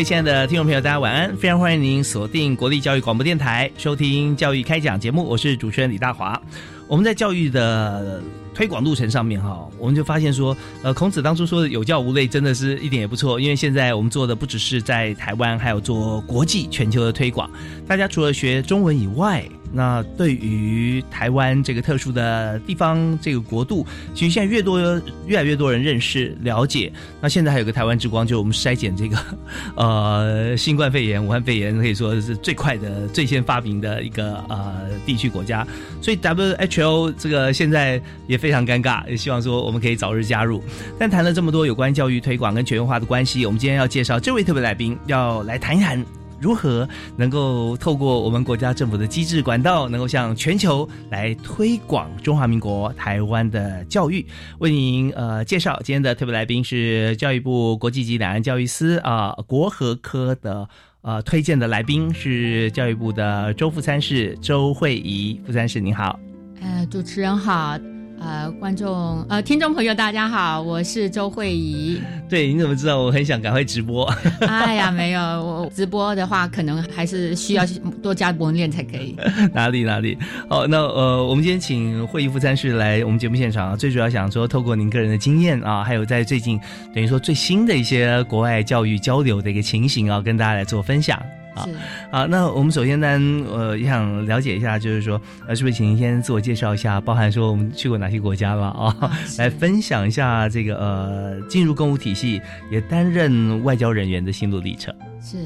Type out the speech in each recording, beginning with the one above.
位亲爱的听众朋友，大家晚安！非常欢迎您锁定国立教育广播电台，收听《教育开讲》节目，我是主持人李大华。我们在教育的推广路程上面，哈，我们就发现说，呃，孔子当初说的“有教无类”，真的是一点也不错。因为现在我们做的不只是在台湾，还有做国际、全球的推广。大家除了学中文以外，那对于台湾这个特殊的地方，这个国度，其实现在越多越来越多人认识了解。那现在还有个台湾之光，就是我们筛检这个 呃新冠肺炎、武汉肺炎，可以说是最快的、最先发明的一个呃地区国家。所以 WHO 这个现在也非常尴尬，也希望说我们可以早日加入。但谈了这么多有关教育推广跟全球化的关系，我们今天要介绍这位特别来宾，要来谈一谈。如何能够透过我们国家政府的机制管道，能够向全球来推广中华民国台湾的教育？为您呃介绍今天的特别来宾是教育部国际级两岸教育司啊国和科的呃推荐的来宾是教育部的周副参事周慧仪副参事，您好。呃，主持人好。呃，观众呃，听众朋友，大家好，我是周慧怡。对，你怎么知道我很想赶快直播？哎呀，没有，我直播的话，可能还是需要多加磨练才可以。哪里哪里？好，那呃，我们今天请会议副参事来我们节目现场，最主要想说，透过您个人的经验啊，还有在最近等于说最新的一些国外教育交流的一个情形啊，跟大家来做分享。啊，好，那我们首先呢，呃，也想了解一下，就是说，呃，是不是请您先自我介绍一下，包含说我们去过哪些国家了啊？来分享一下这个呃，进入公务体系，也担任外交人员的心路历程。是，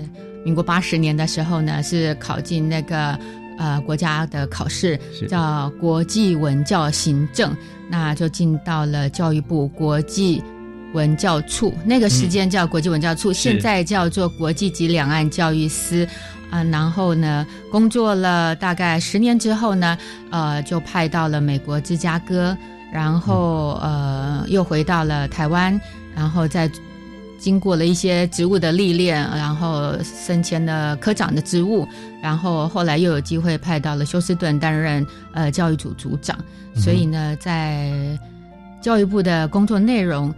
民国八十年的时候呢，是考进那个呃国家的考试，叫国际文教行政，那就进到了教育部国际。文教处那个时间叫国际文教处，现在叫做国际及两岸教育司，啊，然后呢，工作了大概十年之后呢，呃，就派到了美国芝加哥，然后呃，又回到了台湾，然后再经过了一些职务的历练，然后升迁了科长的职务，然后后来又有机会派到了休斯顿担任呃教育组组长，所以呢，在教育部的工作内容。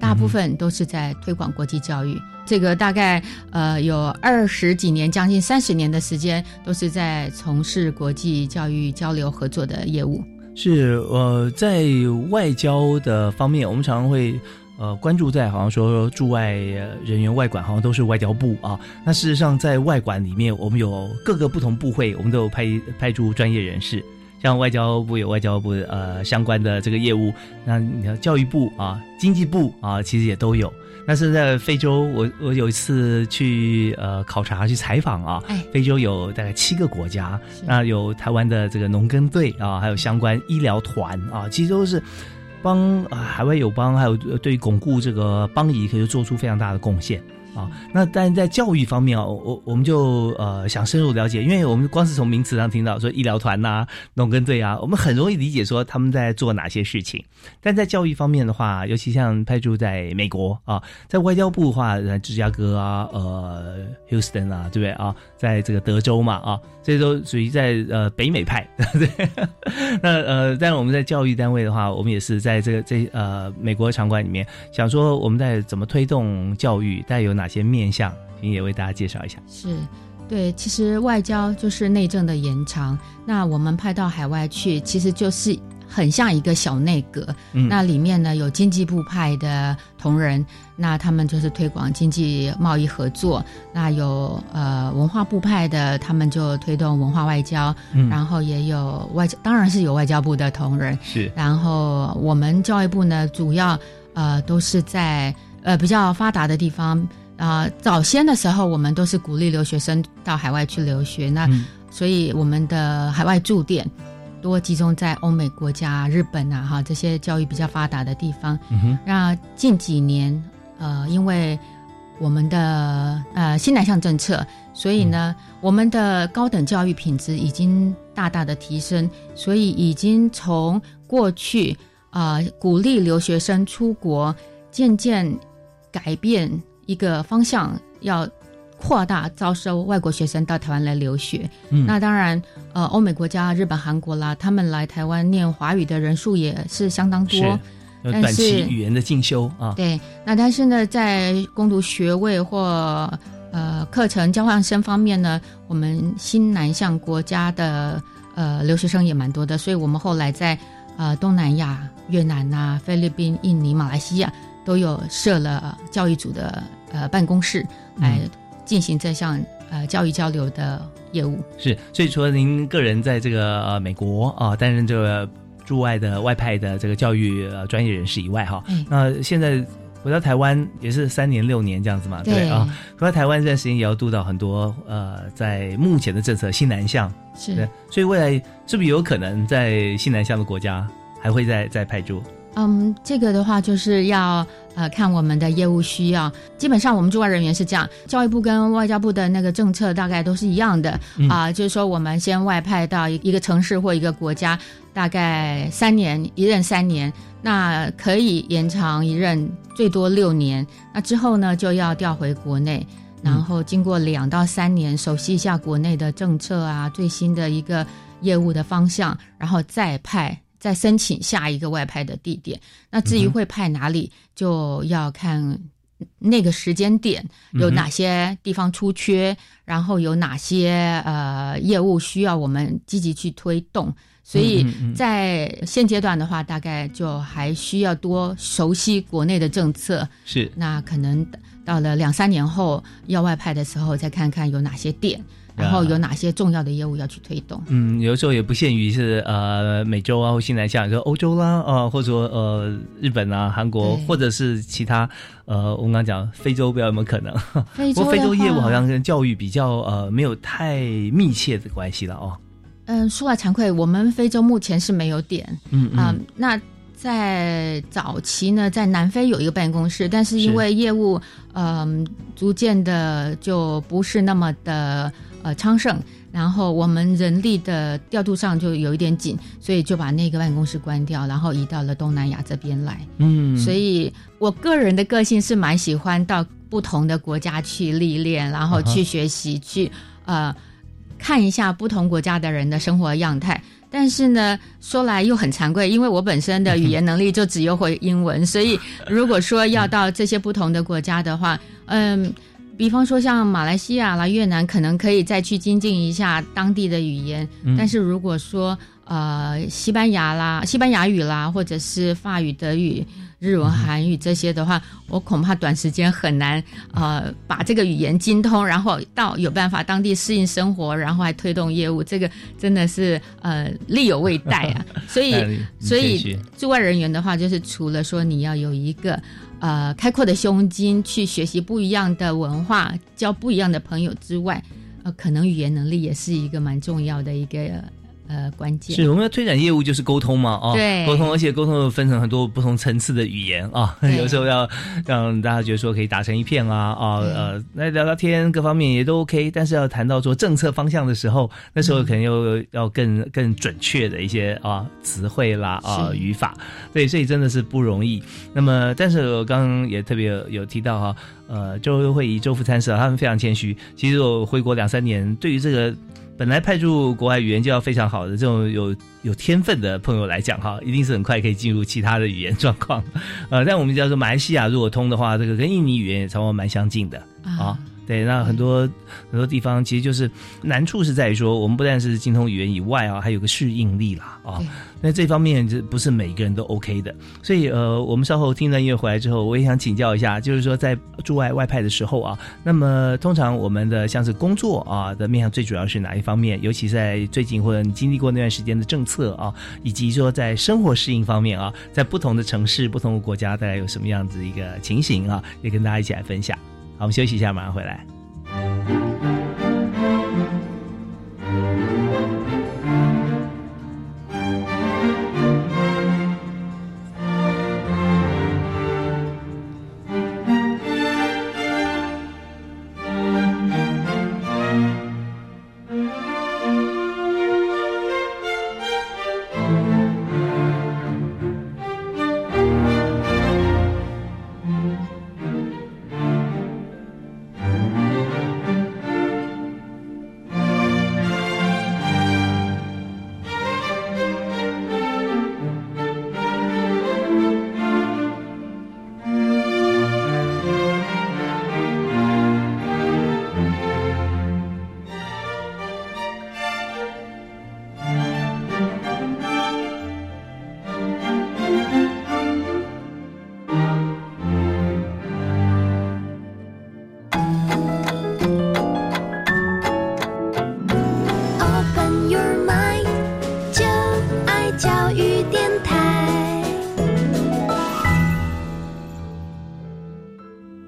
大部分都是在推广国际教育，这个大概呃有二十几年，将近三十年的时间，都是在从事国际教育交流合作的业务。是呃，在外交的方面，我们常常会呃关注在好像说驻外人员外管，好像都是外交部啊。那事实上，在外管里面，我们有各个不同部会，我们都有派派驻专业人士。像外交部有外交部呃相关的这个业务，那你看教育部啊、经济部啊，其实也都有。那是在非洲，我我有一次去呃考察去采访啊，非洲有大概七个国家，那有台湾的这个农耕队啊，还有相关医疗团啊，其实都是帮海外友邦，还有对于巩固这个邦谊，可以做出非常大的贡献。啊，那但在教育方面啊，我我们就呃想深入了解，因为我们光是从名词上听到说医疗团呐、农耕队啊，我们很容易理解说他们在做哪些事情。但在教育方面的话，尤其像派驻在美国啊，在外交部的话，芝加哥啊、呃，Houston 啊，对不对啊？在这个德州嘛啊，这都属于在呃北美派。对，那呃，但是我们在教育单位的话，我们也是在这个这呃美国场馆里面，想说我们在怎么推动教育，带有哪。些面向，您也为大家介绍一下。是，对，其实外交就是内政的延长。那我们派到海外去，其实就是很像一个小内阁。那里面呢有经济部派的同仁，那他们就是推广经济贸易合作；那有呃文化部派的，他们就推动文化外交。然后也有外交，当然是有外交部的同仁。是。然后我们教育部呢，主要呃都是在呃比较发达的地方啊。早先的时候，我们都是鼓励留学生到海外去留学。那所以我们的海外驻店多集中在欧美国家、日本啊，哈这些教育比较发达的地方。那近几年，呃，因为我们的呃新南向政策，所以呢，我们的高等教育品质已经大大的提升，所以已经从过去啊鼓励留学生出国，渐渐改变一个方向，要。扩大招收外国学生到台湾来留学，那当然，呃，欧美国家、日本、韩国啦，他们来台湾念华语的人数也是相当多。短期语言的进修啊，对。那但是呢，在攻读学位或呃课程交换生方面呢，我们新南向国家的呃留学生也蛮多的，所以我们后来在呃东南亚、越南啊、菲律宾、印尼、马来西亚都有设了教育组的呃办公室来。进行这项呃教育交流的业务。是，所以除了您个人在这个呃美国啊担任这个驻外的外派的这个教育呃专业人士以外哈，那现在回到台湾也是三年六年这样子嘛，对。啊，回到台湾这段时间也要督导很多呃在目前的政策西南向是，所以未来是不是有可能在西南向的国家还会再再派驻？嗯，这个的话就是要呃看我们的业务需要。基本上我们驻外人员是这样，教育部跟外交部的那个政策大概都是一样的啊，就是说我们先外派到一个城市或一个国家，大概三年一任三年，那可以延长一任最多六年。那之后呢就要调回国内，然后经过两到三年熟悉一下国内的政策啊，最新的一个业务的方向，然后再派。再申请下一个外派的地点，那至于会派哪里，就要看那个时间点有哪些地方出缺，然后有哪些呃业务需要我们积极去推动。所以在现阶段的话，大概就还需要多熟悉国内的政策。是，那可能到了两三年后要外派的时候，再看看有哪些点。然后有哪些重要的业务要去推动？嗯，有的时候也不限于是呃美洲啊或新南向，说欧洲啦，呃或者说呃日本啊、韩国，或者是其他呃我们刚讲非洲，不知道有没有可能？不过非洲业务好像跟教育比较呃没有太密切的关系了哦。嗯，说来惭愧，我们非洲目前是没有点。嗯嗯。那在早期呢，在南非有一个办公室，但是因为业务嗯逐渐的就不是那么的。呃，昌盛，然后我们人力的调度上就有一点紧，所以就把那个办公室关掉，然后移到了东南亚这边来。嗯，所以我个人的个性是蛮喜欢到不同的国家去历练，然后去学习，去呃看一下不同国家的人的生活样态。但是呢，说来又很惭愧，因为我本身的语言能力就只有会英文，所以如果说要到这些不同的国家的话，嗯。比方说像马来西亚啦、越南，可能可以再去精进一下当地的语言。但是如果说呃西班牙啦、西班牙语啦，或者是法语、德语、日文、韩语这些的话，我恐怕短时间很难呃把这个语言精通，然后到有办法当地适应生活，然后还推动业务，这个真的是呃力有未逮啊。所以 所以驻外人员的话，就是除了说你要有一个。呃，开阔的胸襟去学习不一样的文化，交不一样的朋友之外，呃，可能语言能力也是一个蛮重要的一个。呃，关键。是我们要推展业务就是沟通嘛，哦，对，沟通，而且沟通分成很多不同层次的语言啊，有时候要让大家觉得说可以打成一片啊，啊，呃，来聊聊天，各方面也都 OK，但是要谈到做政策方向的时候，那时候可能又要更更准确的一些啊词汇啦啊语法，对，所以真的是不容易。那么，但是我刚刚也特别有提到哈，呃，周会会议周副参事他们非常谦虚，其实我回国两三年，对于这个。本来派驻国外语言就要非常好的这种有有天分的朋友来讲哈，一定是很快可以进入其他的语言状况。呃，但我们叫做马来西亚如果通的话，这个跟印尼语言也差不多蛮相近的啊。对，那很多很多地方其实就是难处是在于说，我们不但是精通语言以外啊，还有个适应力啦啊。那这方面就不是每个人都 OK 的。所以呃，我们稍后听了音乐回来之后，我也想请教一下，就是说在驻外外派的时候啊，那么通常我们的像是工作啊的面向最主要是哪一方面？尤其在最近或者你经历过那段时间的政策啊，以及说在生活适应方面啊，在不同的城市、不同的国家，大概有什么样子一个情形啊？也跟大家一起来分享。好，我们休息一下，马上回来。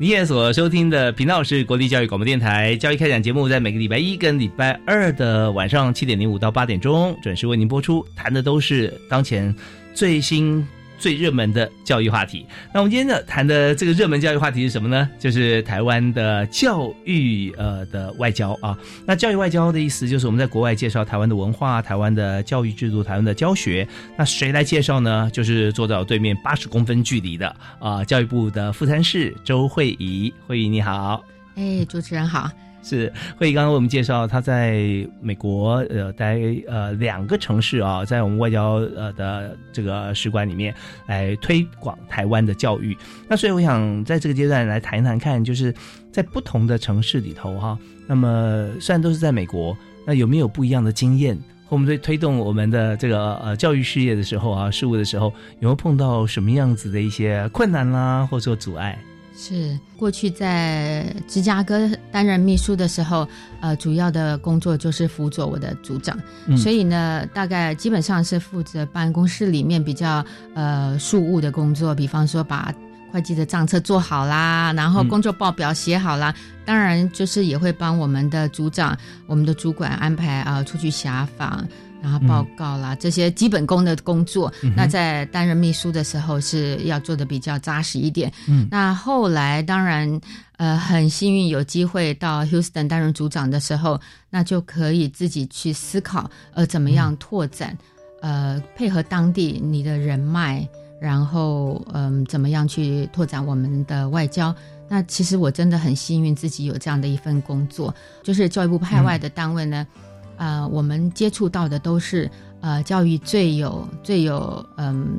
你现在所收听的频道是国立教育广播电台教育开讲节目，在每个礼拜一跟礼拜二的晚上七点零五到八点钟准时为您播出，谈的都是当前最新。最热门的教育话题。那我们今天呢谈的这个热门教育话题是什么呢？就是台湾的教育呃的外交啊。那教育外交的意思就是我们在国外介绍台湾的文化、台湾的教育制度、台湾的教学。那谁来介绍呢？就是坐在我对面八十公分距离的啊，教育部的副参事周慧仪。慧仪你好，哎，主持人好。是慧仪刚刚为我们介绍，他在美国呃待呃两个城市啊，在我们外交呃的这个使馆里面来推广台湾的教育。那所以我想在这个阶段来谈一谈看，就是在不同的城市里头哈，那么虽然都是在美国，那有没有不一样的经验？和我们在推动我们的这个呃教育事业的时候啊，事务的时候，有没有碰到什么样子的一些困难啦，或者说阻碍？是过去在芝加哥担任秘书的时候，呃，主要的工作就是辅佐我的组长，所以呢，大概基本上是负责办公室里面比较呃事务的工作，比方说把会计的账册做好啦，然后工作报表写好啦，当然就是也会帮我们的组长、我们的主管安排啊出去辖访。然后报告啦，这些基本功的工作，那在担任秘书的时候是要做的比较扎实一点。嗯，那后来当然，呃，很幸运有机会到 Houston 担任组长的时候，那就可以自己去思考，呃，怎么样拓展，呃，配合当地你的人脉，然后嗯，怎么样去拓展我们的外交。那其实我真的很幸运，自己有这样的一份工作，就是教育部派外的单位呢。呃，我们接触到的都是呃教育最有最有嗯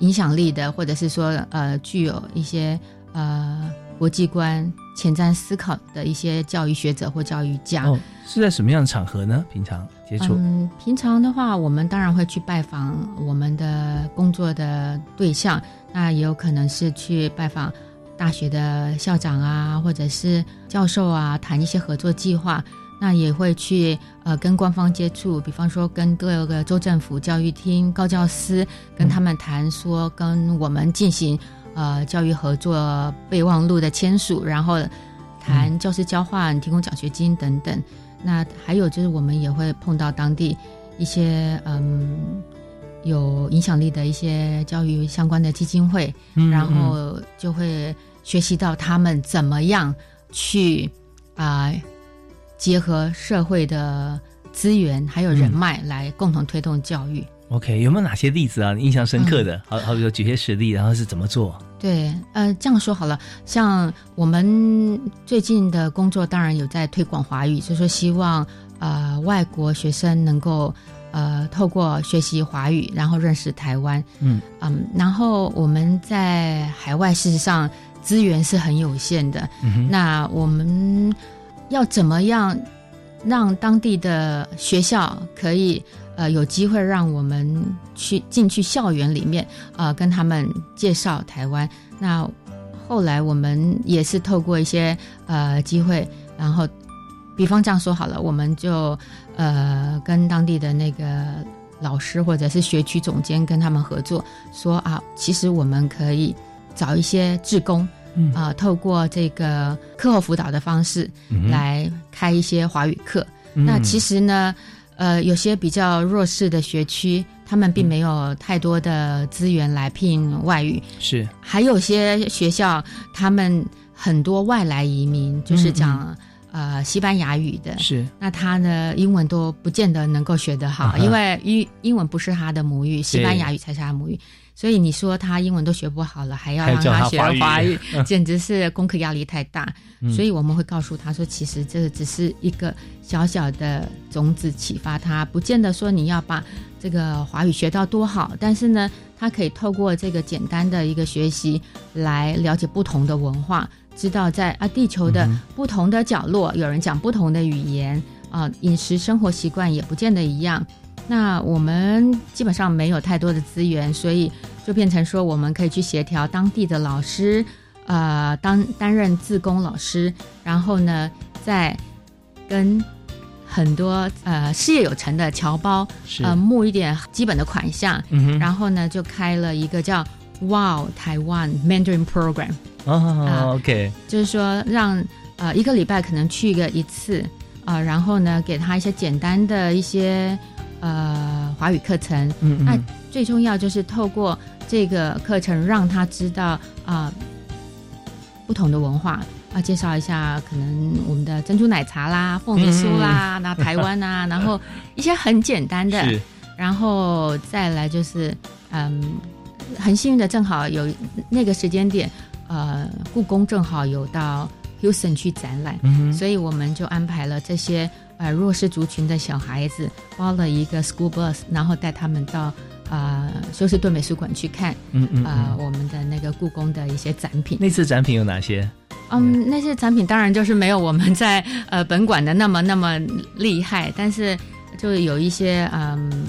影响力的，或者是说呃具有一些呃国际观、前瞻思考的一些教育学者或教育家。哦，是在什么样的场合呢？平常接触？嗯，平常的话，我们当然会去拜访我们的工作的对象，那也有可能是去拜访大学的校长啊，或者是教授啊，谈一些合作计划。那也会去呃跟官方接触，比方说跟各个州政府教育厅高教司跟他们谈说跟我们进行呃教育合作备忘录的签署，然后谈教师交换、提供奖学金等等。那还有就是我们也会碰到当地一些嗯有影响力的一些教育相关的基金会，然后就会学习到他们怎么样去啊。结合社会的资源还有人脉来共同推动教育。OK，有没有哪些例子啊？印象深刻的，好好比说举些实例，然后是怎么做？对，呃，这样说好了，像我们最近的工作，当然有在推广华语，就是说希望呃外国学生能够呃透过学习华语，然后认识台湾。嗯嗯，然后我们在海外事实上。资源是很有限的。嗯哼那我们要怎么样让当地的学校可以呃有机会让我们去进去校园里面呃跟他们介绍台湾？那后来我们也是透过一些呃机会，然后比方这样说好了，我们就呃跟当地的那个老师或者是学区总监跟他们合作，说啊，其实我们可以找一些志工。嗯。啊、透过这个课后辅导的方式嗯来开一些华语课。嗯。那其实呢，呃，有些比较弱势的学区，他们并没有太多的资源来聘外语，是。还有些学校他们很多外来移民，就是讲、呃西班牙语的。是那他呢，英文都不见得能够学得好，啊因为英英文不是他的母语，西班牙语才是他的母语。所以你说他英文都学不好了，还要让他华语华语，简直是功课压力太大。嗯所以我们会告诉他说，其实这只是一个小小的种子，启发他，不见得说你要把这个华语学到多好，但是呢，他可以透过这个简单的一个学习来了解不同的文化，知道在啊地球的嗯不同的角落，有人讲不同的语言啊，饮食生活习惯也不见得一样。那我们基本上没有太多的资源，所以就变成说，我们可以去协调当地的老师，呃，当担任自工老师，然后呢，再跟很多呃事业有成的侨胞，呃，募一点基本的款项，嗯然后呢，就开了一个叫 Wow 台湾 Mandarin Program，啊啊，OK，就是说让呃一个礼拜可能去个一次啊、然后呢给他一些简单的一些呃华语课程。那嗯。那最重要就是透过这个课程，让他知道啊、不同的文化啊，介绍一下可能我们的珍珠奶茶啦、凤梨酥啦，那、台湾啊，然后一些很简单的，然后再来就是，嗯，很幸运的，正好有那个时间点，呃，故宫正好有到 Houston 去展览，嗯所以我们就安排了这些呃弱势族群的小孩子，包了一个 school bus，然后带他们到呃休斯顿美术馆去看嗯嗯呃嗯，我们的那个故宫的一些展品。那次展品有哪些？嗯，那些展品当然就是没有我们在呃本馆的那么那么厉害，但是就有一些嗯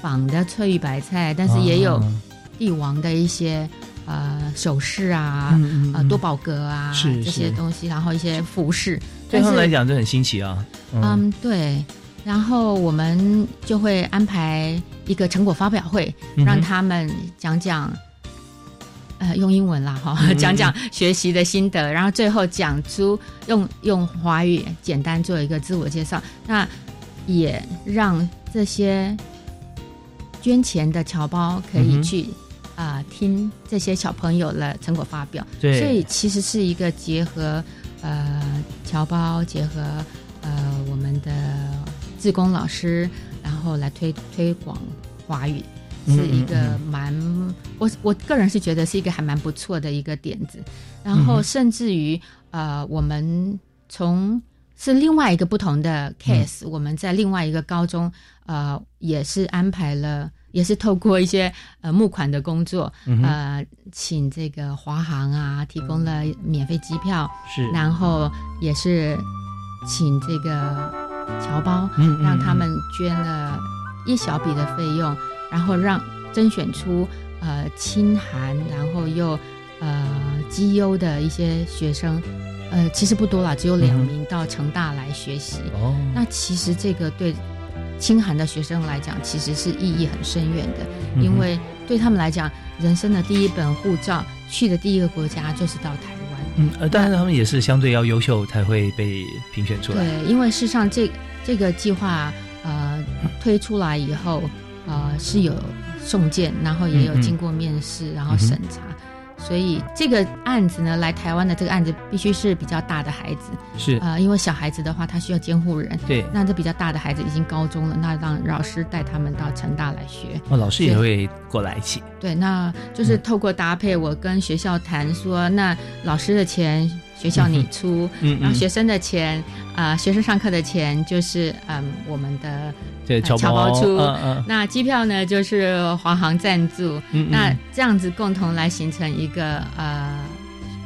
仿的翠玉白菜，但是也有哦帝王的一些呃首饰啊，嗯嗯嗯。呃多宝格啊是这些东西，然后一些服饰，对他们来讲就很新奇啊。嗯，对。然后我们就会安排一个成果发表会，嗯让他们讲讲，呃，用英文啦哈，嗯讲讲学习的心得，然后最后讲出用用华语简单做一个自我介绍，那也让这些捐钱的侨胞可以去啊、听这些小朋友的成果发表，对，所以其实是一个结合呃侨胞结合呃我们的志工老师，然后来推推广华语，嗯是一个嗯蛮我我个人是觉得是一个还蛮不错的一个点子。然后甚至于呃我们从是另外一个不同的 case，、我们在另外一个高中呃也是安排了。也是透过一些呃募款的工作，嗯请这个华航啊提供了免费机票，是。然后也是请这个侨胞，嗯嗯让他们捐了一小笔的费用，然后让甄选出呃清寒，然后又呃绩优的一些学生，呃其实不多啦，只有两名到成大来学习。哦，那其实这个对清寒的学生来讲，其实是意义很深远的，因为对他们来讲，人生的第一本护照去的第一个国家就是到台湾。嗯呃，当然他们也是相对要优秀才会被评选出来。对，因为事实上这这个计划呃推出来以后，呃是有送件，然后也有经过面试，然后审查。所以这个案子呢，来台湾的这个案子必须是比较大的孩子，是，呃，因为小孩子的话，他需要监护人。对，那这比较大的孩子已经高中了，那让老师带他们到成大来学。哦，老师也会过来一起。对，那就是透过搭配，我跟学校谈说，那老师的钱学校你出，嗯然后学生的钱，啊、学生上课的钱就是嗯我们的对，侨侨胞出。嗯嗯。那机票呢就是华航赞助，嗯，那这样子共同来形成一个呃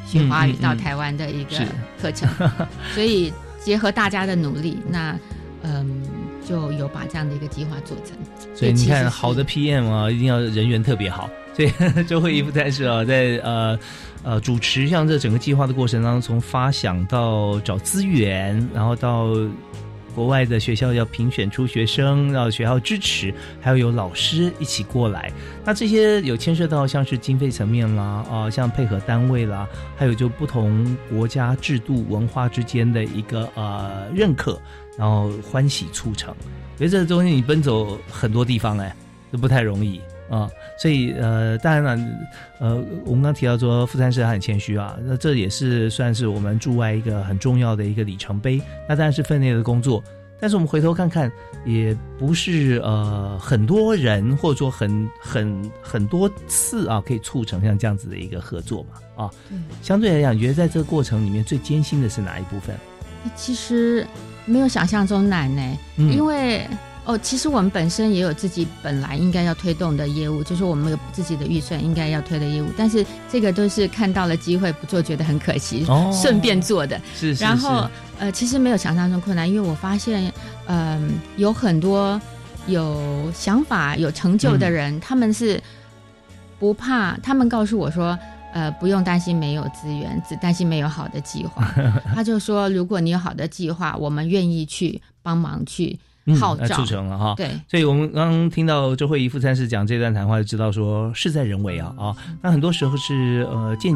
学华语到台湾的一个课程，所以结合大家的努力，那嗯就有把这样的一个计划做成。所以你看，好的 PM 啊，一定要人缘特别好。所以 周慧仪副探视啊，在呃呃主持像这整个计划的过程当中，从发想到找资源，然后到国外的学校要评选出学生，让学校支持，还要有老师一起过来。那这些有牵涉到像是经费层面啦，啊、像配合单位啦，还有就不同国家制度文化之间的一个呃认可，然后欢喜促成。所以这中间你奔走很多地方哎，这不太容易啊、所以呃，当然了，呃，我们刚提到说富山市他很谦虚啊，那这也是算是我们驻外一个很重要的一个里程碑。那当然是分内的工作，但是我们回头看看，也不是呃很多人或者说很很很多次啊，可以促成像这样子的一个合作嘛啊。嗯相对来讲，你觉得在这个过程里面最艰辛的是哪一部分？其实没有想象中难呢，嗯因为哦，其实我们本身也有自己本来应该要推动的业务，就是我们有自己的预算应该要推的业务，但是这个都是看到了机会不做，觉得很可惜，哦顺便做的。是是然后呃，其实没有想象中困难，因为我发现，嗯、有很多有想法、有成就的人，他们是不怕，他们告诉我说。呃，不用担心没有资源，只担心没有好的计划。他就说，如果你有好的计划，我们愿意去帮忙去嗯号召。那促成了哈。对，所以我们刚刚听到周慧仪副参事讲这段谈话，就知道说事在人为啊啊。那很多时候是呃见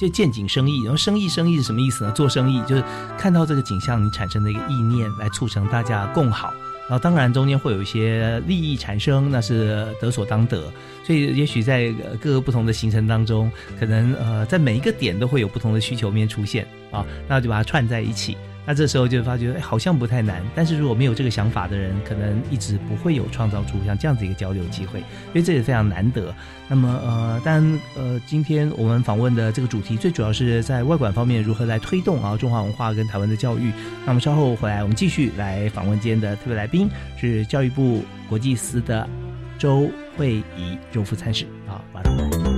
就见景生意，然后生意生意是什么意思呢？做生意就是看到这个景象，你产生的一个意念来促成大家共好。然后当然中间会有一些利益产生，那是得所当得。所以也许在呃各个不同的行程当中，可能呃在每一个点都会有不同的需求面出现啊，那就把它串在一起。那这时候就发觉，哎，好像不太难。但是如果没有这个想法的人，可能一直不会有创造出像这样子一个交流机会，因为这也非常难得。那么，呃，但，呃，今天我们访问的这个主题，最主要是在外管方面如何来推动啊中华文化跟台湾的教育。那么稍后回来，我们继续来访问今天的特别来宾，是教育部国际司的周慧仪周副参事啊，马上来。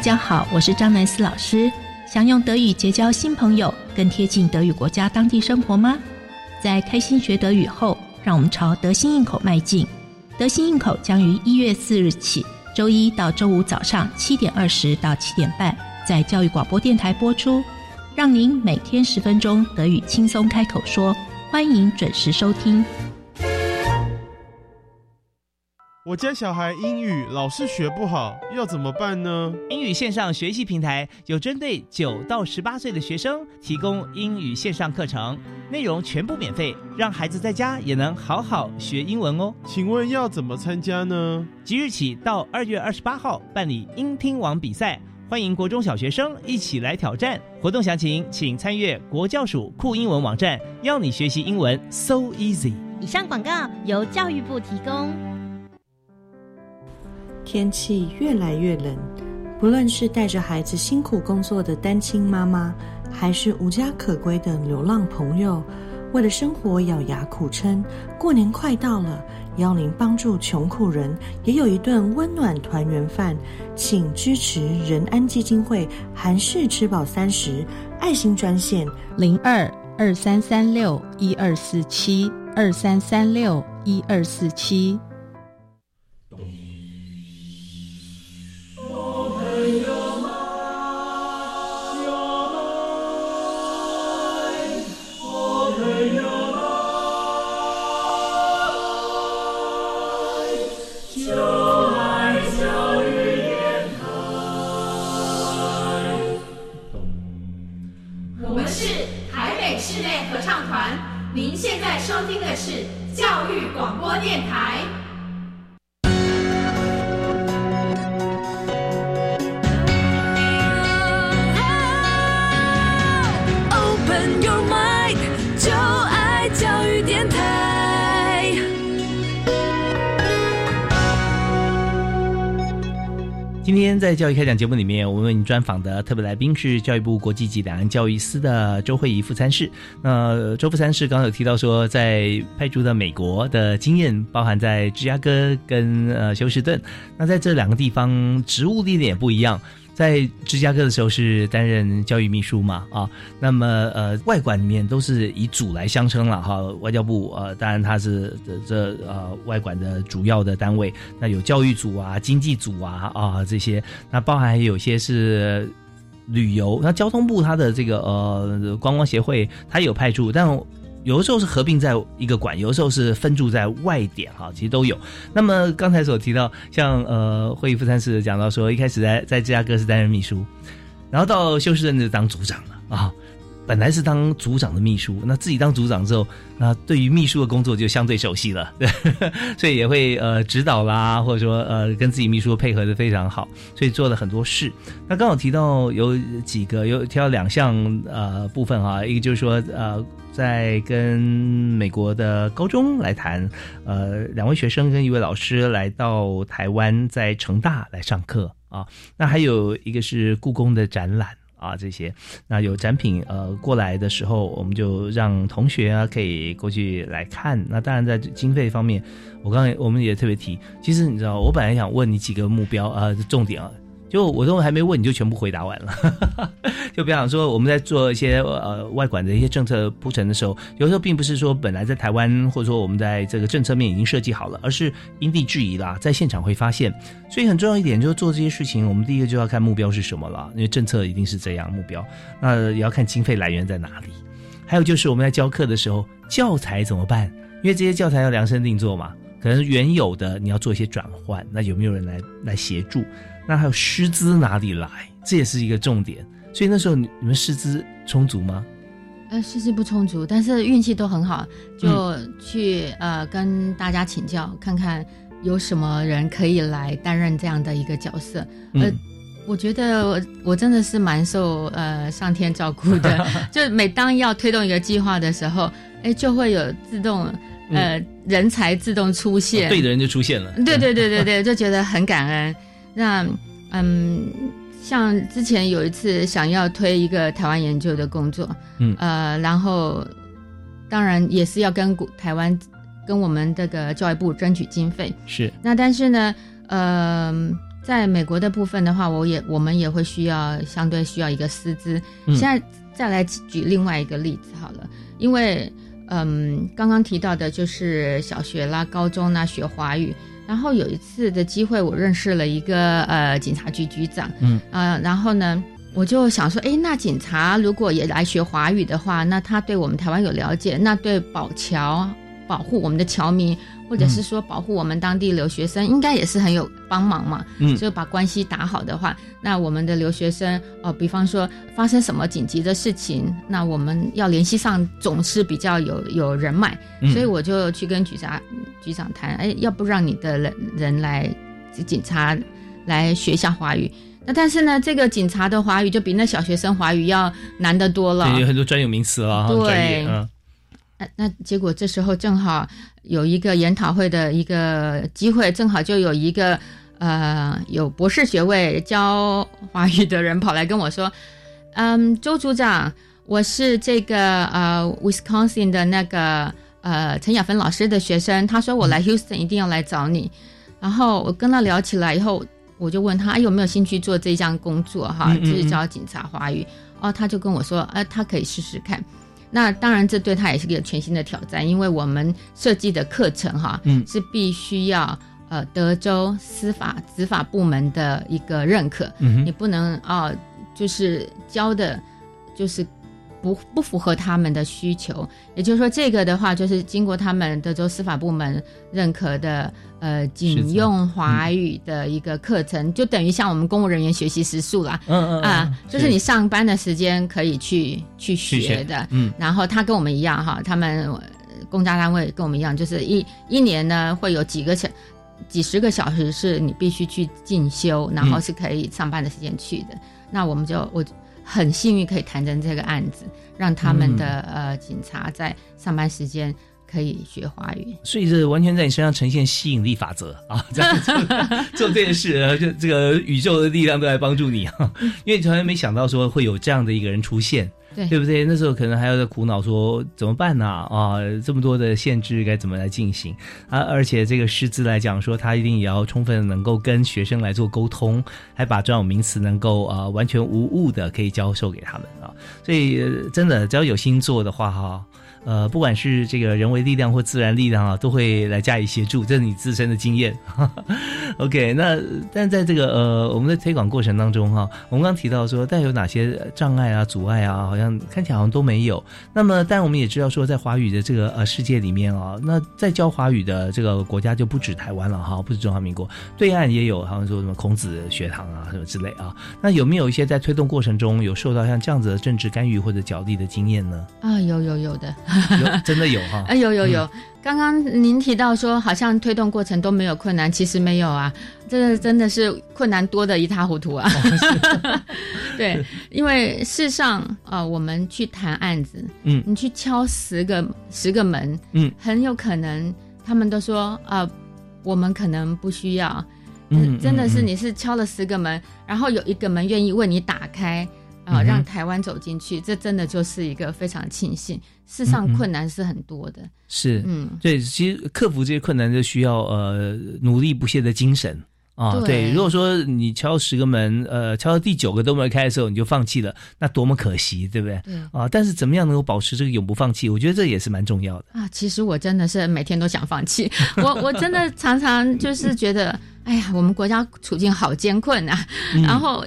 大家好，我是张南思老师。想用德语结交新朋友，更贴近德语国家当地生活吗？在开心学德语后，让我们朝德心应口迈进。德心应口将于一月四日起，周一到周五早上七点二十到七点半，在教育广播电台播出，让您每天十分钟德语轻松开口说。欢迎准时收听。我家小孩英语老是学不好，要怎么办呢？英语线上学习平台有针对九到十八岁的学生提供英语线上课程，内容全部免费，让孩子在家也能好好学英文哦。请问要怎么参加呢？即日起到二月二十八号办理英听网比赛，欢迎国中小学生一起来挑战。活动详情请参阅国教署酷英文网站，要你学习英文 so easy。以上广告由教育部提供。天气越来越冷，不论是带着孩子辛苦工作的单亲妈妈，还是无家可归的流浪朋友，为了生活咬牙苦撑。过年快到了，邀您帮助穷苦人也有一顿温暖团圆饭，请支持仁安基金会韩式吃饱三十爱心专线零二二三三六一二四七二三三六一二四七。天在教育开讲节目里面，我们为您专访的特别来宾是教育部国际级两岸教育司的周慧仪副参事。那周副参事刚刚有提到说，在派驻的美国的经验，包含在芝加哥跟呃休斯顿。那在这两个地方，职务地点也不一样。在芝加哥的时候是担任教育秘书嘛啊，那么呃外管里面都是以组来相称了哈，外交部呃当然它是这这呃外管的主要的单位，那有教育组啊、经济组啊啊这些，那包含有些是旅游，那交通部它的这个呃观光协会它有派驻，但。有的时候是合并在一个馆，有的时候是分驻在外点哈，其实都有。那么刚才所提到，像呃会议副参事讲到说，一开始在在芝加哥是担任秘书，然后到休斯顿就当组长了啊。本来是当组长的秘书，那自己当组长之后，那对于秘书的工作就相对熟悉了，对，所以也会呃指导啦，或者说呃跟自己秘书配合的非常好，所以做了很多事。那刚好提到有几个，有提到两项呃部分哈，一个就是说呃在跟美国的高中来谈，呃两位学生跟一位老师来到台湾，在成大来上课啊，那还有一个是故宫的展览。啊，这些那有展品呃过来的时候，我们就让同学啊可以过去来看。那当然在经费方面，我刚才我们也特别提，其实你知道，我本来想问你几个目标啊，重点啊。就我都还没问你就全部回答完了，就比方说我们在做一些呃外管的一些政策铺陈的时候，有时候并不是说本来在台湾或者说我们在这个政策面已经设计好了，而是因地制宜啦，在现场会发现。所以很重要一点就是做这些事情，我们第一个就要看目标是什么了，因为政策一定是这样目标，那也要看经费来源在哪里。还有就是我们在教课的时候，教材怎么办？因为这些教材要量身定做嘛，可能原有的你要做一些转换，那有没有人来来协助？那还有师资哪里来？这也是一个重点。所以那时候你你们师资充足吗？呃，师资不充足，但是运气都很好，就去呃跟大家请教，看看有什么人可以来担任这样的一个角色。呃，我觉得我我真的是蛮受呃上天照顾的。就每当要推动一个计划的时候，哎，就会有自动呃人才自动出现，对的人就出现了。对对对对 对，就觉得很感恩。那嗯，像之前有一次想要推一个台湾研究的工作，嗯呃，然后当然也是要跟台湾跟我们这个教育部争取经费。是。那但是呢，呃，在美国的部分的话，我也我们也会需要相对需要一个师资。嗯现在再来举另外一个例子好了，因为嗯，刚刚提到的就是小学啦、高中啦学华语，然后有一次的机会，我认识了一个呃警察局局长，嗯呃，然后呢。我就想说，哎，那警察如果也来学华语的话，那他对我们台湾有了解，那对保侨、保护我们的侨民，或者是说保护我们当地留学生，应该也是很有帮忙嘛。嗯就把关系打好的话，那我们的留学生哦，比方说发生什么紧急的事情，那我们要联系上总是比较有有人脉，嗯所以我就去跟局长局长谈，哎，要不让你的人人来警察来学一下华语。那但是呢，这个警察的华语就比那小学生华语要难得多了。对，有很多专有名词啊，对那那结果这时候正好有一个研讨会的一个机会，正好就有一个呃有博士学位教华语的人跑来跟我说，嗯，周组长，我是这个呃 Wisconsin 的那个呃陈雅芬老师的学生，他说我来 Houston 一定要来找你，然后我跟他聊起来以后，我就问他、哎有没有兴趣做这项工作哈，就是教警察华语，哦，他就跟我说，呃，他可以试试看。那当然，这对他也是一个全新的挑战，因为我们设计的课程哈，嗯。是必须要呃德州司法执法部门的一个认可，嗯你不能啊、就是教的，就是不不符合他们的需求。也就是说，这个的话就是经过他们德州司法部门认可的呃仅用华语的一个课程，就等于像我们公务人员学习时数啦。嗯嗯啊，就是你上班的时间可以去去去学学的，嗯然后他跟我们一样哈，他们呃公家单位跟我们一样，就是一一年呢会有几个小几十个小时是你必须去进修，然后是可以上班的时间去的。那我们就我很幸运可以谈成这个案子，让他们的、呃警察在上班时间可以学华语。所以这完全在你身上呈现吸引力法则啊！这样做 做这件事，呃就这个宇宙的力量都来帮助你啊！因为从来没想到说会有这样的一个人出现，对对不对？那时候可能还要在苦恼说怎么办呢？啊，这么多的限制该怎么来进行啊？而且这个师资来讲说，他一定也要充分能够跟学生来做沟通，还把专有名词能够啊完全无误的可以教授给他们啊。所以、真的只要有心做的话哈。呃，不管是这个人为力量或自然力量啊，都会来加以协助，这是你自身的经验。OK，那但在这个呃我们的推广过程当中哈，我们刚提到说，但有哪些障碍啊、阻碍啊，好像看起来好像都没有。那么，但我们也知道说，在华语的这个呃世界里面啊，那在教华语的这个国家就不止台湾了哈，不止中华民国，对岸也有，好像说什么孔子学堂啊什么之类啊。那有没有一些在推动过程中有受到像这样子的政治干预或者角力的经验呢？啊，有有有的，有 真的有哈？啊，有有有。刚刚您提到说，好像推动过程都没有困难，其实没有啊，这真的是困难多的一塌糊涂啊。对，因为事实上，呃，我们去谈案子，嗯。你去敲十个十个门，嗯，很有可能他们都说啊、我们可能不需要。嗯真的是你是敲了十个门，然后有一个门愿意为你打开，啊、嗯让台湾走进去，这真的就是一个非常庆幸。事实上嗯嗯困难是很多的，是，嗯，对，其实克服这些困难就需要呃努力不懈的精神啊。对如果说你敲十个门，呃，敲到第九个都没开的时候你就放弃了，那多么可惜，对不对？对啊，但是怎么样能够保持这个永不放弃？我觉得这也是蛮重要的。啊，其实我真的是每天都想放弃，我我真的常常就是觉得，哎呀，我们国家处境好艰困啊，嗯然后。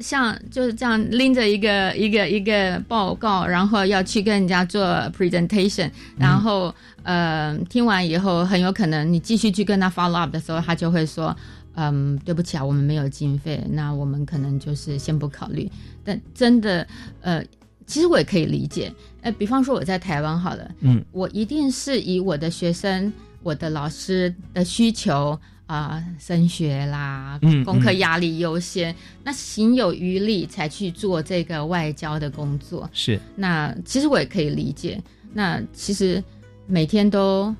像就是这样拎着一个一个一个报告，然后要去跟人家做 presentation，然后、呃听完以后，很有可能你继续去跟他 follow up 的时候，他就会说，嗯，对不起啊，我们没有经费，那我们可能就是先不考虑。但真的，呃，其实我也可以理解，呃，比方说我在台湾好了，嗯，我一定是以我的学生、我的老师的需求啊、升学啦，嗯功课嗯压力优先，那行有余力才去做这个外交的工作。是，那其实我也可以理解，那其实每天都。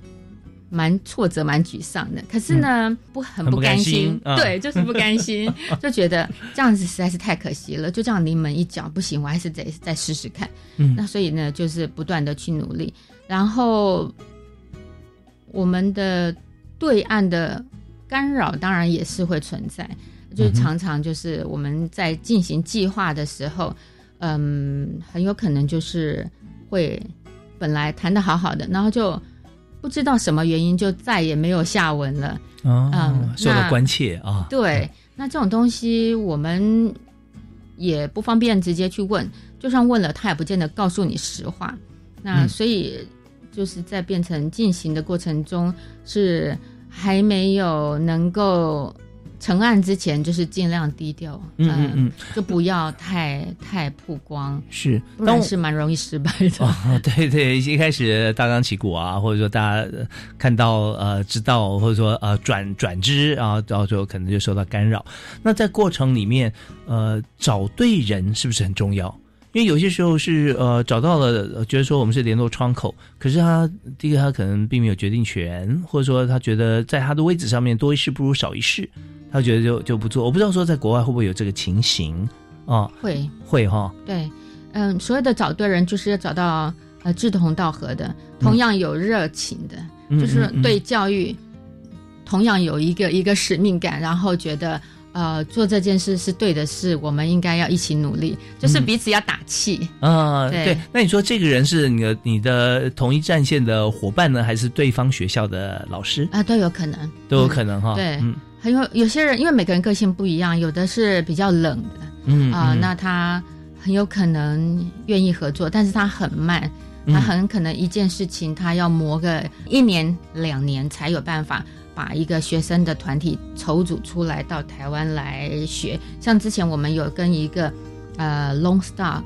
蛮挫折，蛮沮丧的。可是呢，不很很不甘心，对，就是不甘心，就觉得这样子实在是太可惜了。就这样临门一脚，不行，我还是得再试试看。嗯那所以呢，就是不断的去努力，然后我们的对岸的干扰当然也是会存在。就是常常就是我们在进行计划的时候，嗯，很有可能就是会本来谈的好好的，然后就不知道什么原因就再也没有下文了。嗯，受到关切啊。对，那这种东西我们也不方便直接去问，就算问了，他也不见得告诉你实话。那所以就是在变成进行的过程中，是还没有能够。成案之前就是尽量低调，嗯嗯嗯，就不要太太曝光，是，不然是蛮容易失败的。哦，对对，一开始大张旗鼓啊，或者说大家看到呃知道，或者说呃转转知啊，到最后可能就受到干扰。那在过程里面，呃，找对人是不是很重要？因为有些时候是呃找到了，觉得说我们是联络窗口，可是他第一个他可能并没有决定权，或者说他觉得在他的位置上面多一事不如少一事。他觉得就就不做，我不知道说在国外会不会有这个情形啊？会会哈？对，嗯，所有的找对人，就是要找到呃志同道合的，同样有热情的，就是对教育同样有一个一个使命感，然后觉得呃做这件事是对的事，我们应该要一起努力，就是彼此要打气嗯。对，那你说这个人是你的你的同一战线的伙伴呢，还是对方学校的老师啊？都有可能，都有可能哈。对。还有有些人，因为每个人个性不一样，有的是比较冷的，嗯啊，那他很有可能愿意合作，但是他很慢，他很可能一件事情他要磨个一年两年才有办法把一个学生的团体筹组出来到台湾来学。像之前我们有跟一个呃 Long Star。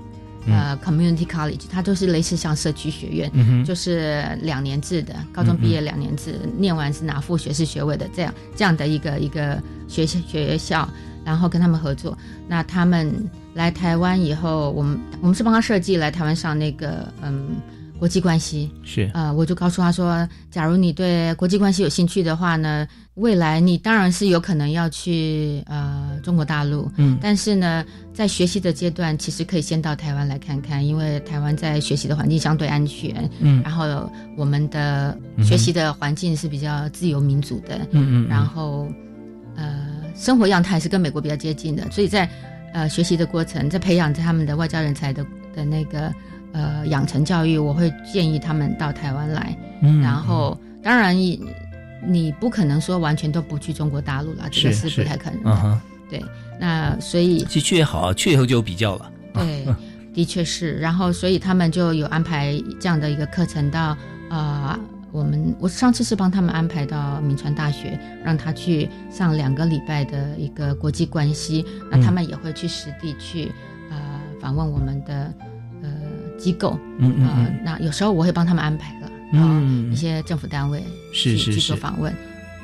呃，community college，它就是类似像社区学院，就是两年制的，高中毕业两年制，念完是拿副学士学位的这样这样的一个一个学校学校，然后跟他们合作。那他们来台湾以后，我们我们是帮他设计来台湾上那个嗯。国际关系。是。呃，我就告诉他说，假如你对国际关系有兴趣的话呢，未来你当然是有可能要去呃中国大陆，嗯，但是呢，在学习的阶段，其实可以先到台湾来看看，因为台湾在学习的环境相对安全，嗯，然后我们的学习的环境是比较自由民主的，嗯嗯，然后呃，生活样态是跟美国比较接近的，所以在呃学习的过程，在培养他们的外交人才的的那个。呃，养成教育，我会建议他们到台湾来。嗯，然后当然你你不可能说完全都不去中国大陆了，这个是不太可能的。对，那所以去也好，去以后就有比较了。对，的确是。然后所以他们就有安排这样的一个课程到啊，我们我上次是帮他们安排到闽传大学，让他去上两个礼拜的一个国际关系。那他们也会去实地去呃访问我们的。机构，嗯嗯，那有时候我会帮他们安排了，嗯，一些政府单位是是去做访问，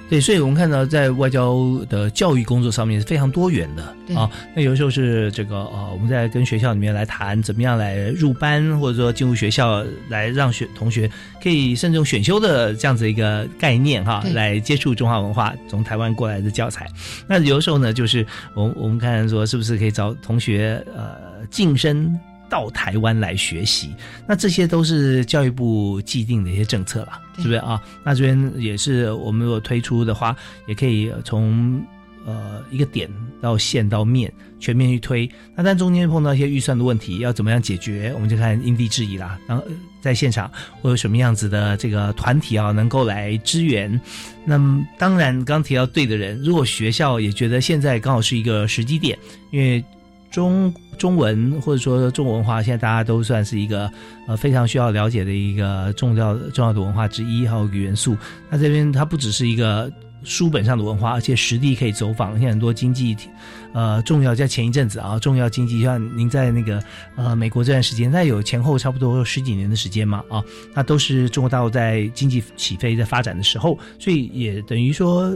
对，所以我们看到在外交的教育工作上面是非常多元的啊。那有的时候是这个呃，我们在跟学校里面来谈怎么样来入班，或者说进入学校来让学同学可以甚至用选修的这样子一个概念哈，来接触中华文化，从台湾过来的教材。那有的时候呢，就是我我们看说是不是可以找同学呃晋升。到台湾来学习，那这些都是教育部既定的一些政策了，是不是啊？那这边也是我们如果推出的话，也可以从呃一个点到线到面全面去推。那但中间碰到一些预算的问题，要怎么样解决？我们就看因地制宜啦。然后在现场会有什么样子的这个团体啊，能够来支援？那么当然刚提到对的人，如果学校也觉得现在刚好是一个时机点，因为。中中文或者说中国文化，现在大家都算是一个呃非常需要了解的一个重要重要的文化之一，还有元素。那这边它不只是一个书本上的文化，而且实地可以走访。现在很多经济呃重要，在前一阵子啊，重要经济像您在那个呃美国这段时间，那有前后差不多十几年的时间嘛啊，那都是中国大陆在经济起飞在发展的时候，所以也等于说。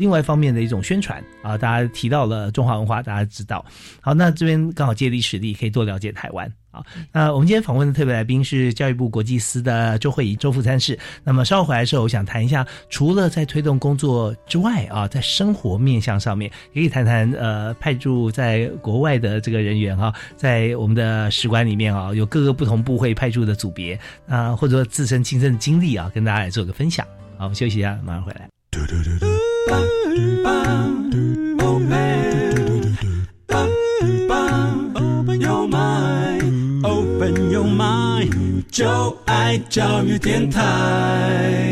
另外一方面的一种宣传啊，大家提到了中华文化，大家知道。好，那这边刚好借力使力，可以多了解台湾啊。那我们今天访问的特别来宾是教育部国际司的周慧仪周副参事。那么稍后回来的时候，我想谈一下，除了在推动工作之外啊，在生活面向上面，也可以谈谈呃派驻在国外的这个人员啊，在我们的使馆里面啊，有各个不同部会派驻的组别啊，或者说自身亲身的经历啊，跟大家来做个分享。好，我们休息一下，马上回来。教育电台。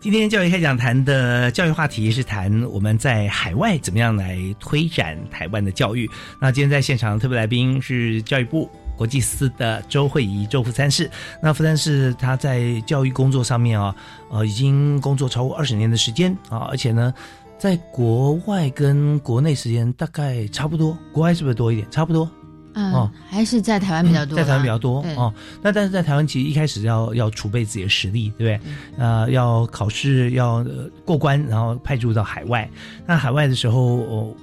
今天教育开讲谈的教育话题是谈我们在海外怎么样来推展台湾的教育。那今天在现场特别来宾是教育部国际司的周慧仪周副参事。那副参事他在教育工作上面啊，呃，已经工作超过二十年的时间啊，而且呢。在国外跟国内时间大概差不多，国外是不是多一点？差不多，嗯，哦还是在台湾比较多，在台湾比较多哦。那但是在台湾其实一开始要要储备自己的实力，对不对？呃，要考试要过关，然后派驻到海外。那海外的时候哦，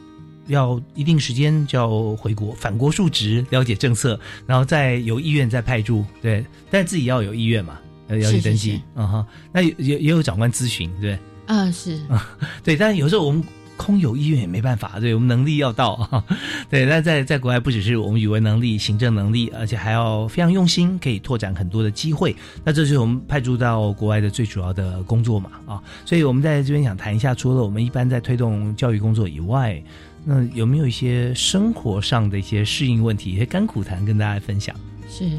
要一定时间就要回国，返国述职，了解政策，然后再由医院再派驻，对。但自己要有意愿嘛，要要去登记，嗯哈。那也也有长官咨询，对。嗯，是 对，但是有时候我们空有意愿也没办法，对我们能力要到啊。对，那在在国外不只是我们语文能力、行政能力，而且还要非常用心，可以拓展很多的机会。那这就是我们派驻到国外的最主要的工作嘛啊。所以我们在这边想谈一下，除了我们一般在推动教育工作以外，那有没有一些生活上的一些适应问题、一些甘苦谈跟大家分享？是，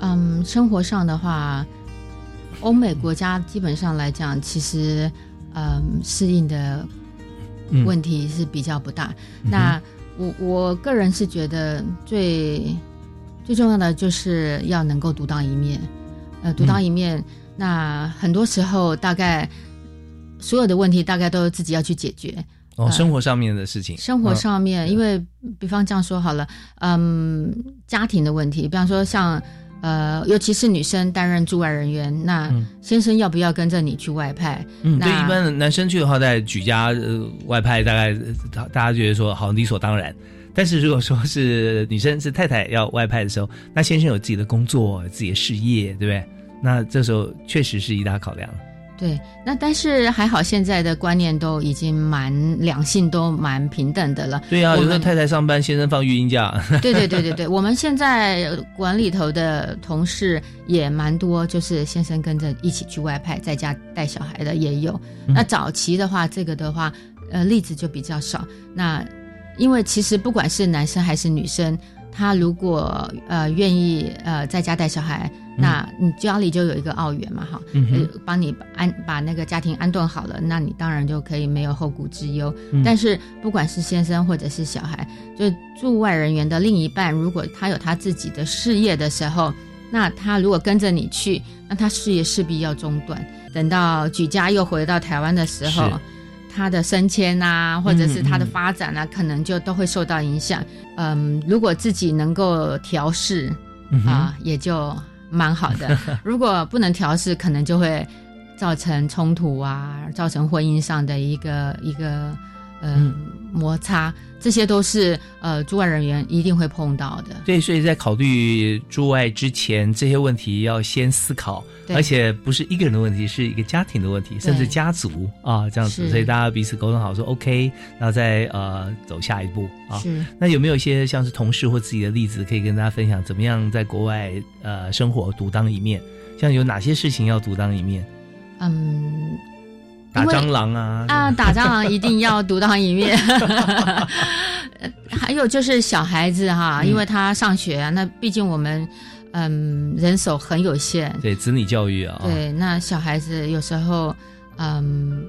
嗯，生活上的话，欧美国家基本上来讲，其实。嗯，适应的问题是比较不大。那我我个人是觉得最最重要的就是要能够独当一面。呃，独当一面，那很多时候大概所有的问题大概都自己要去解决。哦，生活上面的事情，生活上面，因为比方这样说好了，嗯，家庭的问题，比方说像。呃，尤其是女生担任驻外人员，那先生要不要跟着你去外派？嗯，对，一般男生去的话，在举家呃外派，大概大大家觉得说好理所当然。但是如果说是女生是太太要外派的时候，那先生有自己的工作、自己的事业，对不对？那这时候确实是一大考量。对，那但是还好，现在的观念都已经蛮两性都蛮平等的了。对啊，有的太太上班，先生放育婴假。对对对对对，我们现在馆里头的同事也蛮多，就是先生跟着一起去外派，在家带小孩的也有。那早期的话，这个的话，呃，例子就比较少。那因为其实不管是男生还是女生。他如果呃愿意呃在家带小孩，那你家里就有一个澳元嘛哈，帮你安把那个家庭安顿好了，那你当然就可以没有后顾之忧。但是不管是先生或者是小孩，就驻外人员的另一半，如果他有他自己的事业的时候，那他如果跟着你去，那他事业势必要中断。等到举家又回到台湾的时候。他的升迁啊，或者是他的发展啊，可能就都会受到影响。嗯，如果自己能够调试啊，也就蛮好的。如果不能调试，可能就会造成冲突啊，造成婚姻上的一个一个嗯摩擦。这些都是呃驻外人员一定会碰到的。对，所以在考虑驻外之前，这些问题要先思考，而且不是一个人的问题，是一个家庭的问题，甚至家族啊这样子。所以大家彼此沟通好，说 OK，然后再呃走下一步啊。是。那有没有一些像是同事或自己的例子，可以跟大家分享？怎么样在国外呃生活独当一面？像有哪些事情要独当一面？嗯。打蟑螂啊！啊，打蟑螂一定要独当一面。还有就是小孩子哈，因为他上学啊，那毕竟我们嗯人手很有限。对子女教育啊。对，那小孩子有时候嗯，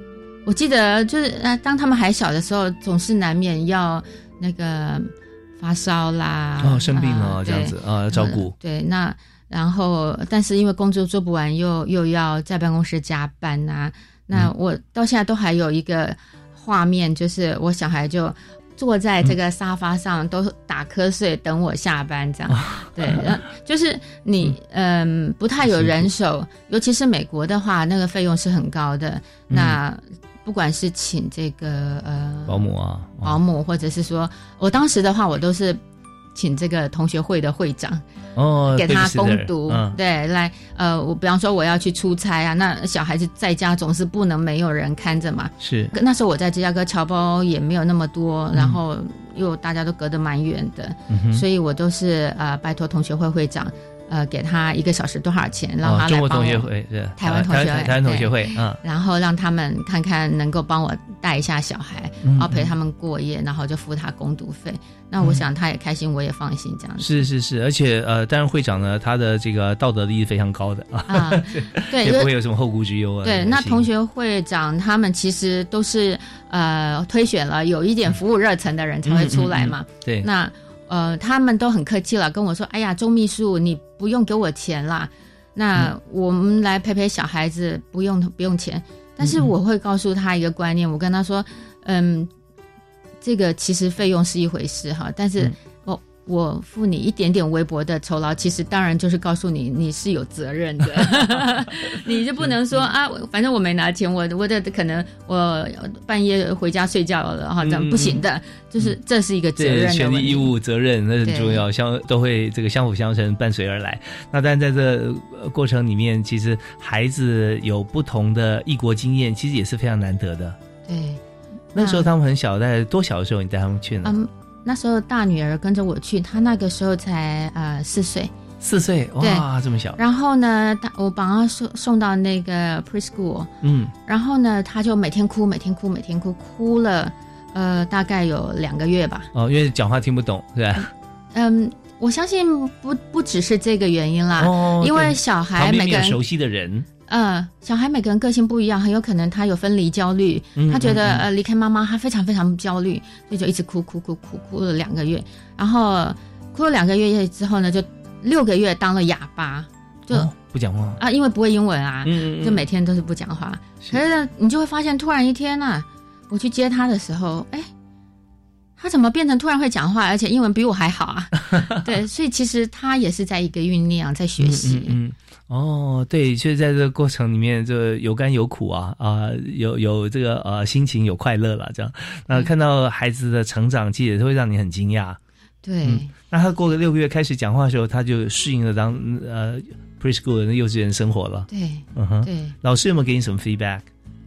我记得就是啊，当他们还小的时候，总是难免要那个发烧啦，哦，生病了这样子啊，要照顾。对，那然后但是因为工作做不完，又又要在办公室加班呐。那我到现在都还有一个画面，就是我小孩就坐在这个沙发上，都打瞌睡等我下班这样。对，就是你嗯不太有人手，尤其是美国的话，那个费用是很高的。那不管是请这个呃保姆啊，保姆，或者是说我当时的话，我都是。请这个同学会的会长哦，给他攻读，对，来，呃，我比方说我要去出差啊，那小孩子在家总是不能没有人看着嘛。是，那时候我在芝加哥侨胞也没有那么多，然后又大家都隔得蛮远的，所以我都是呃拜托同学会会长。呃，给他一个小时多少钱，让他来帮我。中国同学会，台湾同学会，台湾同学会，嗯，然后让他们看看能够帮我带一下小孩，嗯然后陪他们过夜，然后就付他工读费。那我想他也开心，我也放心，这样子。是是是，而且呃，当然会长呢，他的这个道德力是非常高的 啊，啊对也就不会有什么后顾之忧啊。对，那同学会长他们其实都是呃推选了有一点服务热忱的人才会出来嘛。对那呃他们都很客气了，跟我说：“哎呀，周秘书，你不用给我钱啦，那嗯我们来陪陪小孩子，不用不用钱。”但是我会告诉他一个观念，我跟他说：“嗯，这个其实费用是一回事哈，但是嗯我。”付你一点点微薄的酬劳，其实当然就是告诉你你是有责任的，你就不能说啊，反正我没拿钱，我我的可能我半夜回家睡觉了哈，这样嗯不行的，就是这是一个责，任的。权利义务责任那很重要，相都会这个相辅相成，伴随而来。那但在这呃过程里面，其实孩子有不同的异国经验，其实也是非常难得的。对，那时候他们很小，在多小的时候你带他们去呢？嗯，那时候大女儿跟着我去，她那个时候才呃四岁，四岁，哇，这么小。然后呢，她我把她送送到那个 preschool，嗯，然后呢，她就每天哭，每天哭，每天哭，哭了呃大概有两个月吧。哦，因为讲话听不懂，是吧？嗯，我相信不不只是这个原因啦，哦因为小孩每个人熟悉的人，呃，小孩每个人个性不一样，很有可能他有分离焦虑，嗯他觉得、呃离开妈妈，他非常非常焦虑，所以就一直哭哭哭哭哭了两个月，然后哭了两个月之后呢，就六个月当了哑巴，就、哦不讲话。啊，因为不会英文啊，就每天都是不讲话。可是呢，你就会发现，突然一天呐、我去接他的时候，哎，他怎么变成突然会讲话，而且英文比我还好啊？对，所以其实他也是在一个酝酿，在学习。嗯嗯嗯哦，对，就是在这个过程里面，就有甘有苦啊啊、有有这个呃心情，有快乐了，这样。那看到孩子的成长，其实也是会让你很惊讶。对，嗯那他过了六个月开始讲话的时候，他就适应了当呃 preschool 的幼稚园生活了。对，嗯哼，对。老师有没有给你什么 feedback？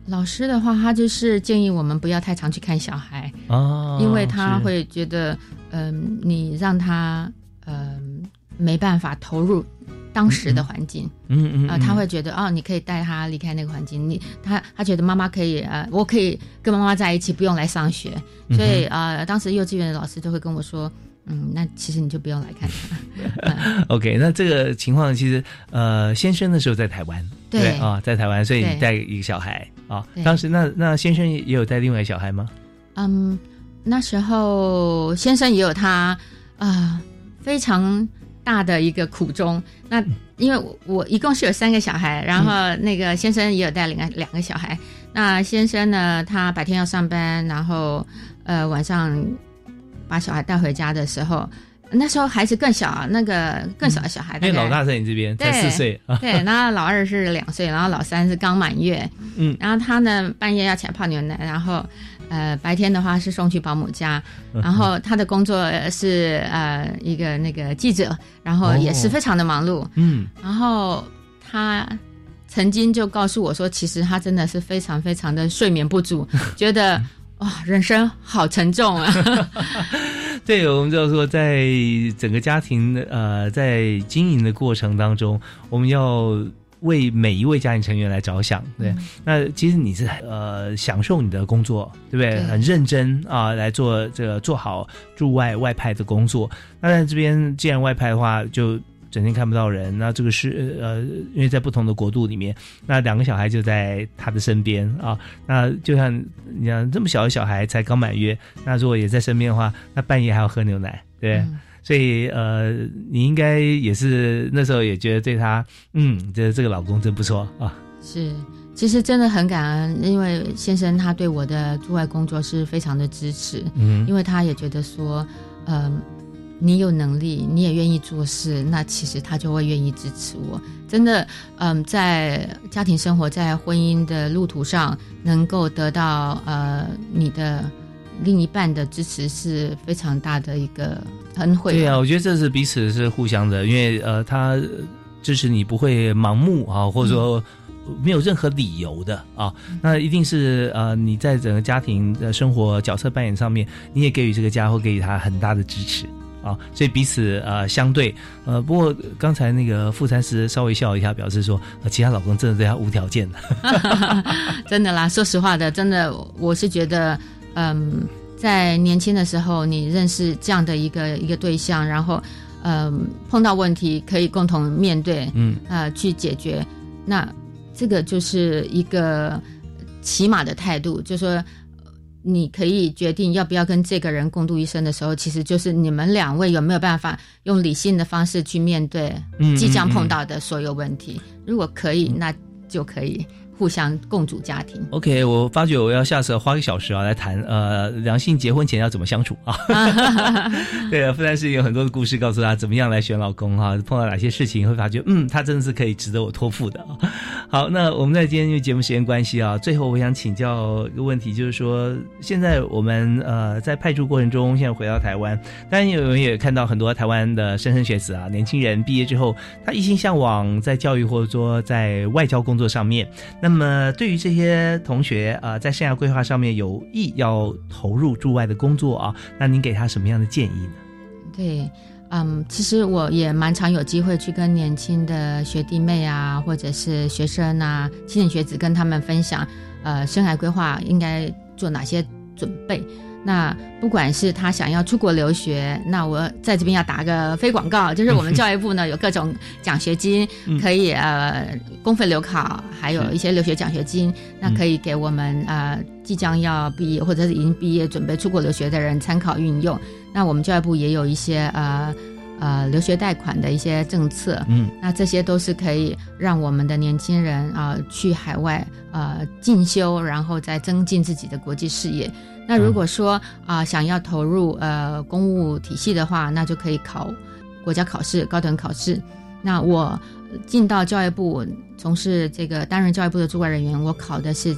老师的话，他就是建议我们不要太常去看小孩，哦因为他是会觉得，嗯、你让他，嗯、没办法投入当时的环境，啊、嗯嗯嗯。他会觉得，哦，你可以带他离开那个环境，你他他觉得妈妈可以，呃，我可以跟妈妈在一起，不用来上学，所以嗯啊、呃当时幼稚园的老师就会跟我说，嗯，那其实你就不用来看他，OK，那这个情况其实呃，先生的时候在台湾，对啊，在台湾，所以你带一个小孩啊。对。当时那那先生也有带另外一个小孩吗？嗯，那时候先生也有他啊、非常大的一个苦衷。那因为我我一共是有三个小孩，然后那个先生也有带两个两个小孩。那先生呢，他白天要上班，然后呃晚上把小孩带回家的时候，那时候孩子更小，那个更小的小孩，因为老大在你这边才四岁啊。对，然后老二是两岁，然后老三是刚满月。嗯，然后他呢半夜要起来泡牛奶，然后呃白天的话是送去保姆家，嗯然后他的工作是呃一个那个记者，然后也是哦非常的忙碌。嗯，然后他曾经就告诉我说，其实他真的是非常非常的睡眠不足，觉得哇人生好沉重啊。对，我们就说，在整个家庭呃，在经营的过程当中，我们要为每一位家庭成员来着想。对，那其实你是呃享受你的工作，对不对？对很认真啊、来做这个做好驻外外派的工作。那在这边既然外派的话，就整天看不到人，那这个是呃，因为在不同的国度里面，那两个小孩就在他的身边啊。那就像你讲这么小的小孩才刚满月，那如果也在身边的话，那半夜还要喝牛奶，对。嗯所以呃，你应该也是那时候也觉得对他，嗯，这这个老公真不错啊。是，其实真的很感恩，因为先生他对我的驻外工作是非常的支持，嗯因为他也觉得说，嗯、你有能力，你也愿意做事，那其实他就会愿意支持我。真的，嗯，在家庭生活、在婚姻的路途上，能够得到呃你的另一半的支持，是非常大的一个恩惠。对啊，我觉得这是彼此是互相的，因为呃，他支持你不会盲目啊，或者说没有任何理由的啊，那一定是呃你在整个家庭的生活角色扮演上面，你也给予这个家或给予他很大的支持啊，所以彼此呃相对呃。不过刚才那个傅禅师稍微笑一下，表示说，呃，其他老公真的对他无条件的。真的啦，说实话的，真的，我是觉得，嗯，在年轻的时候，你认识这样的一个一个对象，然后，嗯，碰到问题可以共同面对，嗯，呃，去解决，那这个就是一个起码的态度，就说。你可以决定要不要跟这个人共度一生的时候，其实就是你们两位有没有办法用理性的方式去面对即将碰到的所有问题。如果可以，那就可以。互相共组家庭。OK，我发觉我要下次花个小时啊来谈呃两性结婚前要怎么相处啊。对啊，傅丹是有很多的故事告诉他怎么样来选老公哈，碰到哪些事情会发觉嗯他真的是可以值得我托付的。啊好，那我们在今天因为节目时间关系啊，最后我想请教一个问题，就是说现在我们呃在派驻过程中，现在回到台湾，当然有人也看到很多台湾的莘莘学子啊，年轻人毕业之后，他一心向往在教育或者说在外交工作上面，那。那么，对于这些同学啊，在生涯规划上面有意要投入驻外的工作啊，那您给他什么样的建议呢？对，嗯，其实我也蛮常有机会去跟年轻的学弟妹啊，或者是学生啊、青年学子跟他们分享，呃，生涯规划应该做哪些准备。那不管是他想要出国留学，那我在这边要打个非广告，就是我们教育部呢有各种奖学金，可以呃公费留考，还有一些留学奖学金，那可以给我们呃即将要毕业或者是已经毕业准备出国留学的人参考运用。那我们教育部也有一些呃呃留学贷款的一些政策，嗯，那这些都是可以让我们的年轻人啊去海外呃进修，然后再增进自己的国际视野。那如果说啊想要投入呃公务体系的话，那就可以考国家考试、高等考试。那我进到教育部从事这个担任教育部的驻外人员，我考的是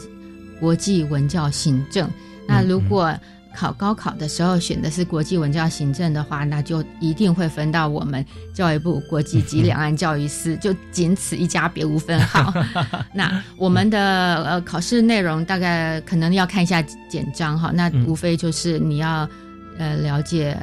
国际文教行政。那如果考高考的时候选的是国际文教行政的话，那就一定会分到我们教育部国际及两岸教育司，就仅此一家，别无分号。那我们的呃考试内容大概可能要看一下简章哈，那无非就是你要呃了解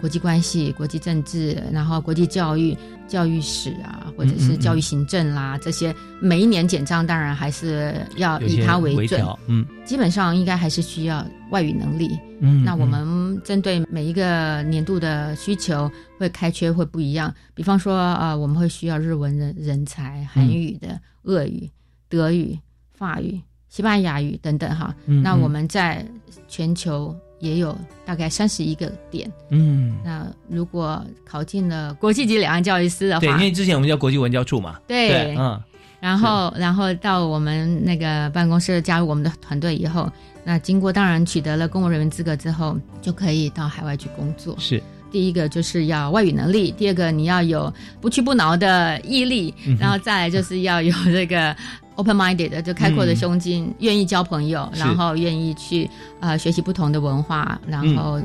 国际关系、国际政治，然后国际教育。教育史啊，或者是教育行政啦，这些每一年简章当然还是要以它为准。嗯，基本上应该还是需要外语能力。嗯，那我们针对每一个年度的需求会开缺会不一样。比方说啊，我们会需要日文人人才、韩语的、俄语、德语、法语、西班牙语等等哈。那我们在全球。也有大概三十一个点，嗯，那如果考进了国际级两岸教育司的话，对，因为之前我们叫国际文教处嘛，对，嗯，然后然后到我们那个办公室加入我们的团队以后，那经过当然取得了公务人员资格之后，就可以到海外去工作。是，第一个就是要外语能力，第二个你要有不屈不挠的毅力，然后再来就是要有这个。Open-minded 就开阔的胸襟，愿意交朋友，然后愿意去呃学习不同的文化，然后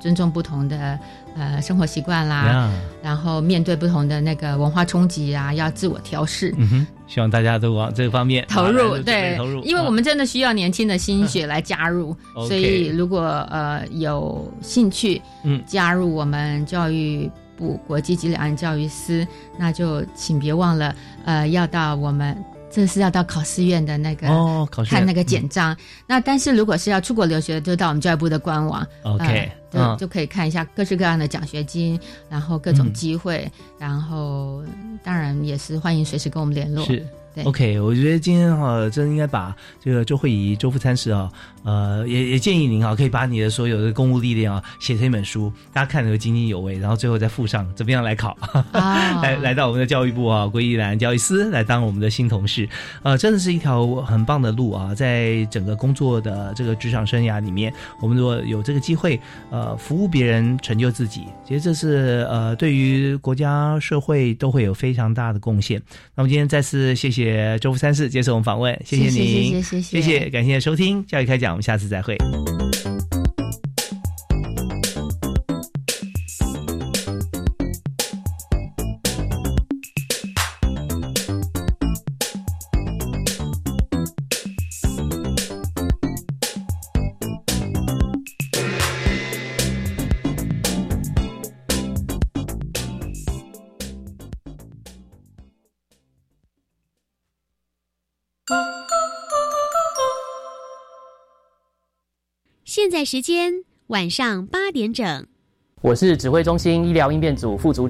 尊重不同的呃生活习惯啦，然后面对不同的那个文化冲击啊，要自我调试。嗯哼，希望大家都往这方面投入，对，投入，因为我们真的需要年轻的心血来加入，所以如果呃有兴趣，嗯，加入我们教育部国际及两岸教育司，那就请别忘了呃要到我们。这是要到考试院的那个哦，看那个简章。那但是如果是要出国留学，就到我们教育部的官网，OK，就就可以看一下各式各样的奖学金，然后各种机会，然后当然也是欢迎随时跟我们联络。是。OK，我觉得今天哈，真应该把这个周慧仪周副参事啊，呃，也也建议您啊，可以把你的所有的公务历练啊，写成一本书，大家看的津津有味，然后最后再附上怎么样来考，来来到我们的教育部啊，归一兰教育司来当我们的新同事，呃，真的是一条很棒的路啊，在整个工作的这个职场生涯里面，我们如果有这个机会，呃，服务别人，成就自己，其实这是呃，对于国家社会都会有非常大的贡献。那么今天再次谢谢。谢周福三世接受我们访问，谢谢您，谢谢谢谢，感谢收听教育开讲，我们下次再会。时间晚上八点整。我是指挥中心医疗应变组副组。